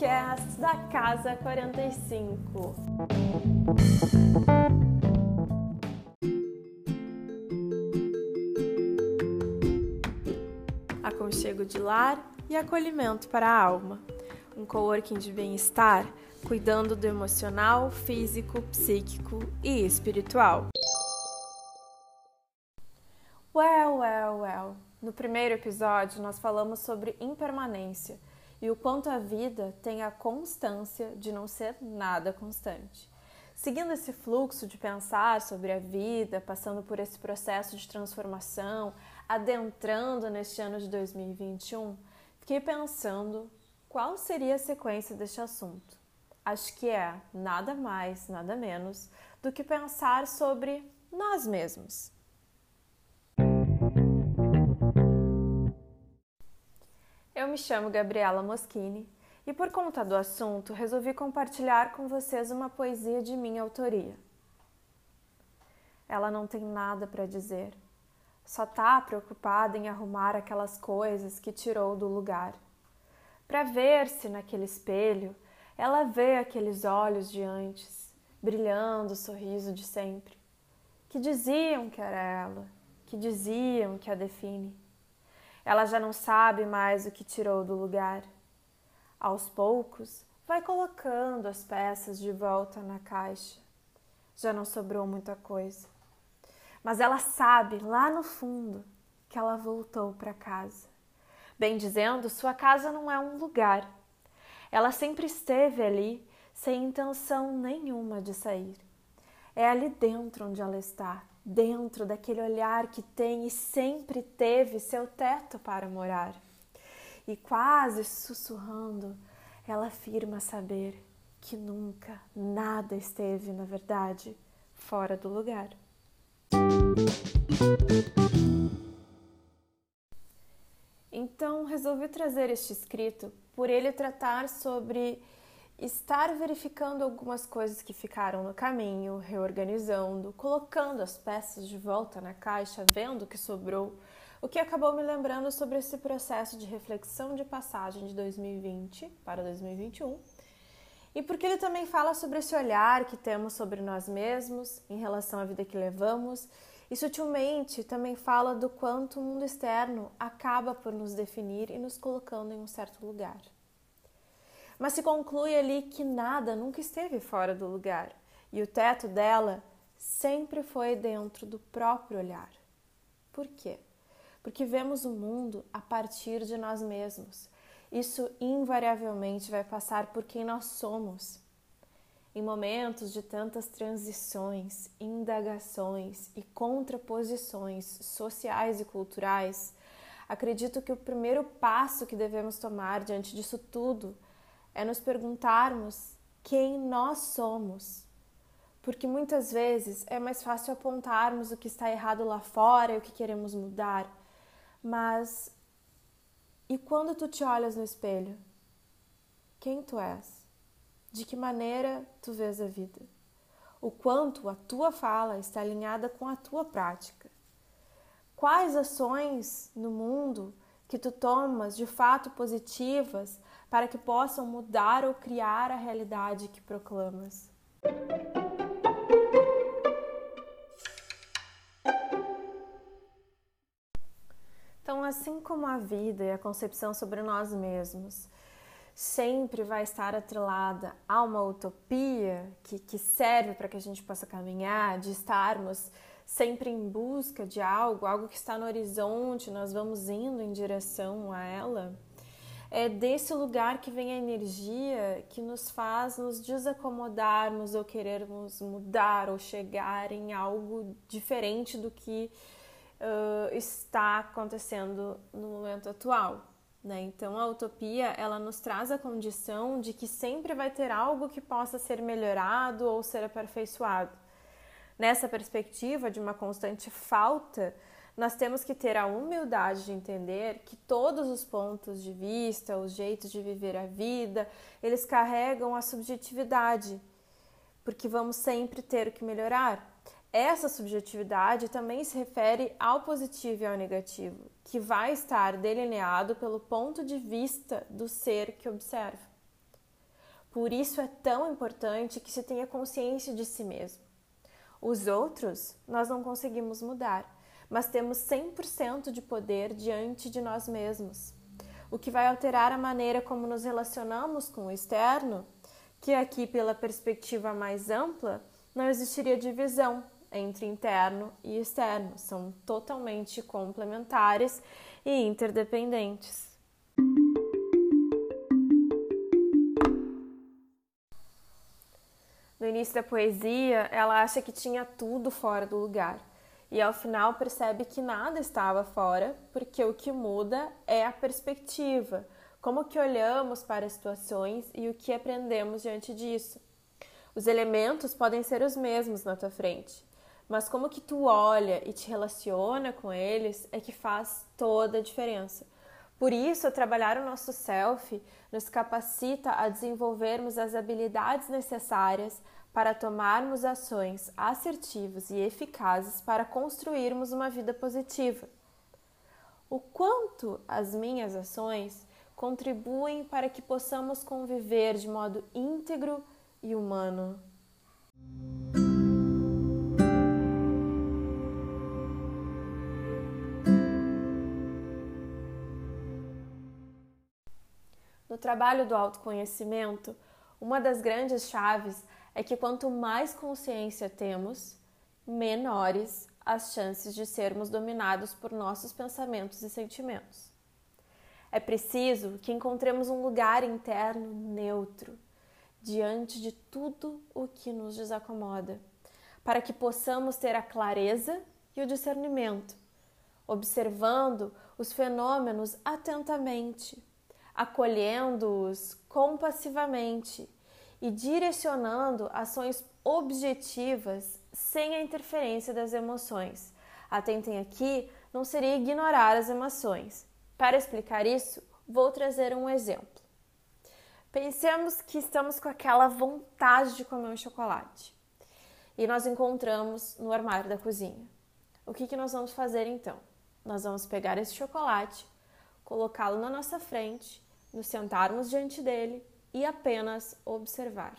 podcast da Casa 45. Aconchego de lar e acolhimento para a alma. Um coworking de bem-estar, cuidando do emocional, físico, psíquico e espiritual. Well, well, well. No primeiro episódio, nós falamos sobre impermanência e o quanto a vida tem a constância de não ser nada constante. Seguindo esse fluxo de pensar sobre a vida, passando por esse processo de transformação, adentrando neste ano de 2021, fiquei pensando qual seria a sequência deste assunto. Acho que é nada mais, nada menos do que pensar sobre nós mesmos. Eu me chamo Gabriela Moschini e, por conta do assunto, resolvi compartilhar com vocês uma poesia de minha autoria. Ela não tem nada para dizer, só está preocupada em arrumar aquelas coisas que tirou do lugar. Para ver-se naquele espelho, ela vê aqueles olhos de antes, brilhando o sorriso de sempre, que diziam que era ela, que diziam que a define. Ela já não sabe mais o que tirou do lugar. Aos poucos, vai colocando as peças de volta na caixa. Já não sobrou muita coisa. Mas ela sabe lá no fundo que ela voltou para casa. Bem dizendo, sua casa não é um lugar. Ela sempre esteve ali sem intenção nenhuma de sair. É ali dentro onde ela está, dentro daquele olhar que tem e sempre teve seu teto para morar. E quase sussurrando, ela afirma saber que nunca nada esteve, na verdade, fora do lugar. Então resolvi trazer este escrito por ele tratar sobre estar verificando algumas coisas que ficaram no caminho, reorganizando, colocando as peças de volta na caixa, vendo o que sobrou, o que acabou me lembrando sobre esse processo de reflexão de passagem de 2020 para 2021. E porque ele também fala sobre esse olhar que temos sobre nós mesmos em relação à vida que levamos, e sutilmente também fala do quanto o mundo externo acaba por nos definir e nos colocando em um certo lugar mas se conclui ali que nada nunca esteve fora do lugar e o teto dela sempre foi dentro do próprio olhar. Por quê? Porque vemos o mundo a partir de nós mesmos. Isso invariavelmente vai passar por quem nós somos. Em momentos de tantas transições, indagações e contraposições sociais e culturais, acredito que o primeiro passo que devemos tomar diante disso tudo é nos perguntarmos quem nós somos. Porque muitas vezes é mais fácil apontarmos o que está errado lá fora e o que queremos mudar. Mas e quando tu te olhas no espelho? Quem tu és? De que maneira tu vês a vida? O quanto a tua fala está alinhada com a tua prática? Quais ações no mundo que tu tomas de fato positivas para que possam mudar ou criar a realidade que proclamas. Então, assim como a vida e a concepção sobre nós mesmos sempre vai estar atrelada a uma utopia que, que serve para que a gente possa caminhar, de estarmos sempre em busca de algo, algo que está no horizonte, nós vamos indo em direção a ela é desse lugar que vem a energia que nos faz nos desacomodarmos ou querermos mudar ou chegar em algo diferente do que uh, está acontecendo no momento atual. Né? Então a utopia ela nos traz a condição de que sempre vai ter algo que possa ser melhorado ou ser aperfeiçoado. Nessa perspectiva de uma constante falta nós temos que ter a humildade de entender que todos os pontos de vista, os jeitos de viver a vida, eles carregam a subjetividade, porque vamos sempre ter que melhorar. Essa subjetividade também se refere ao positivo e ao negativo, que vai estar delineado pelo ponto de vista do ser que observa. Por isso é tão importante que se tenha consciência de si mesmo. Os outros nós não conseguimos mudar, mas temos 100% de poder diante de nós mesmos. O que vai alterar a maneira como nos relacionamos com o externo, que aqui, pela perspectiva mais ampla, não existiria divisão entre interno e externo, são totalmente complementares e interdependentes. No início da poesia, ela acha que tinha tudo fora do lugar. E ao final percebe que nada estava fora, porque o que muda é a perspectiva, como que olhamos para as situações e o que aprendemos diante disso. Os elementos podem ser os mesmos na tua frente, mas como que tu olha e te relaciona com eles é que faz toda a diferença. Por isso, trabalhar o nosso self nos capacita a desenvolvermos as habilidades necessárias para tomarmos ações assertivas e eficazes para construirmos uma vida positiva. O quanto as minhas ações contribuem para que possamos conviver de modo íntegro e humano. Trabalho do autoconhecimento, uma das grandes chaves é que quanto mais consciência temos, menores as chances de sermos dominados por nossos pensamentos e sentimentos. É preciso que encontremos um lugar interno neutro diante de tudo o que nos desacomoda, para que possamos ter a clareza e o discernimento, observando os fenômenos atentamente, acolhendo-os compassivamente e direcionando ações objetivas sem a interferência das emoções. Atentem aqui, não seria ignorar as emoções. Para explicar isso, vou trazer um exemplo. Pensemos que estamos com aquela vontade de comer um chocolate e nós encontramos no armário da cozinha. O que, que nós vamos fazer então? Nós vamos pegar esse chocolate, colocá-lo na nossa frente, nos sentarmos diante dele e apenas observar.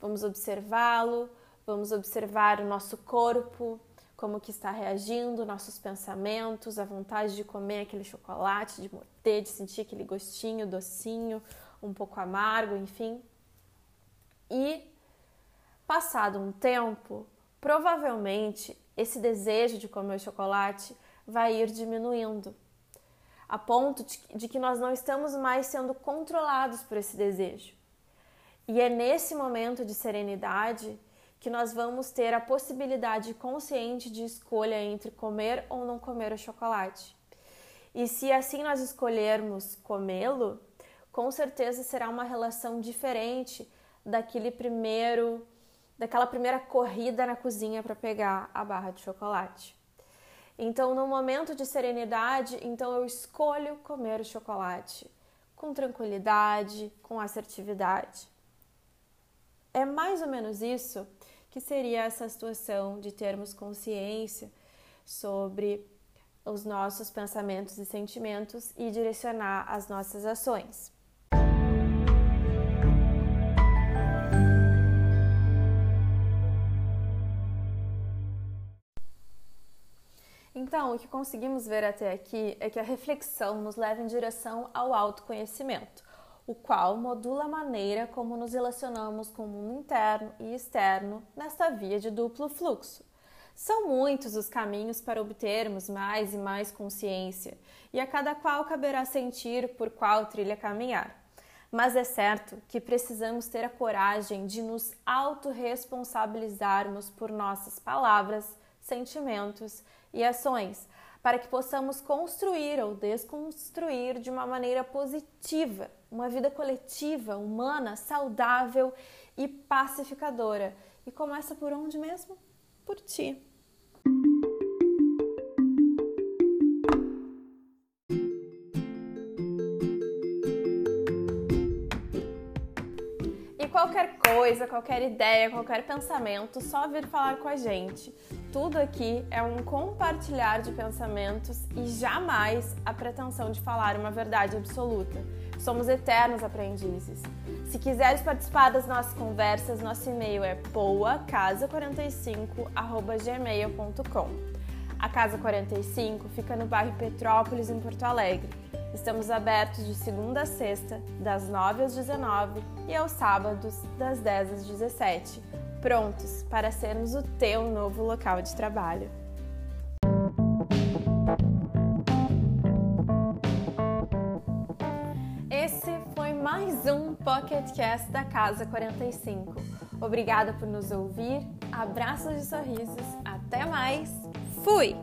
Vamos observá-lo, vamos observar o nosso corpo, como que está reagindo, nossos pensamentos, a vontade de comer aquele chocolate, de morder, de sentir aquele gostinho docinho, um pouco amargo, enfim. E passado um tempo, provavelmente esse desejo de comer chocolate vai ir diminuindo a ponto de, que nós não estamos mais sendo controlados por esse desejo. E é nesse momento de serenidade que nós vamos ter a possibilidade consciente de escolha entre comer ou não comer o chocolate. E se assim nós escolhermos comê-lo, com certeza será uma relação diferente daquele primeiro daquela primeira corrida na cozinha para pegar a barra de chocolate. Então, no momento de serenidade, então eu escolho comer o chocolate com tranquilidade, com assertividade. É mais ou menos isso que seria essa situação de termos consciência sobre os nossos pensamentos e sentimentos e direcionar as nossas ações. Então, o que conseguimos ver até aqui é que a reflexão nos leva em direção ao autoconhecimento, o qual modula a maneira como nos relacionamos com o mundo interno e externo nesta via de duplo fluxo. São muitos os caminhos para obtermos mais e mais consciência, e a cada qual caberá sentir por qual trilha caminhar. Mas é certo que precisamos ter a coragem de nos autorresponsabilizarmos por nossas palavras, sentimentos e ações, para que possamos construir ou desconstruir de uma maneira positiva uma vida coletiva, humana, saudável e pacificadora. E começa por onde mesmo? Por ti. E qualquer coisa, qualquer ideia, qualquer pensamento, só vir falar com a gente tudo aqui é um compartilhar de pensamentos e jamais a pretensão de falar uma verdade absoluta. Somos eternos aprendizes. Se quiseres participar das nossas conversas, nosso e-mail é poacasa45@gmail.com. A Casa 45 fica no bairro Petrópolis, em Porto Alegre. Estamos abertos de segunda a sexta, das 9 às 19 e aos sábados, das 10 às 17 prontos para sermos o teu novo local de trabalho. Esse foi mais um Pocket Cast da Casa 45. Obrigada por nos ouvir, abraços e sorrisos, até mais, fui!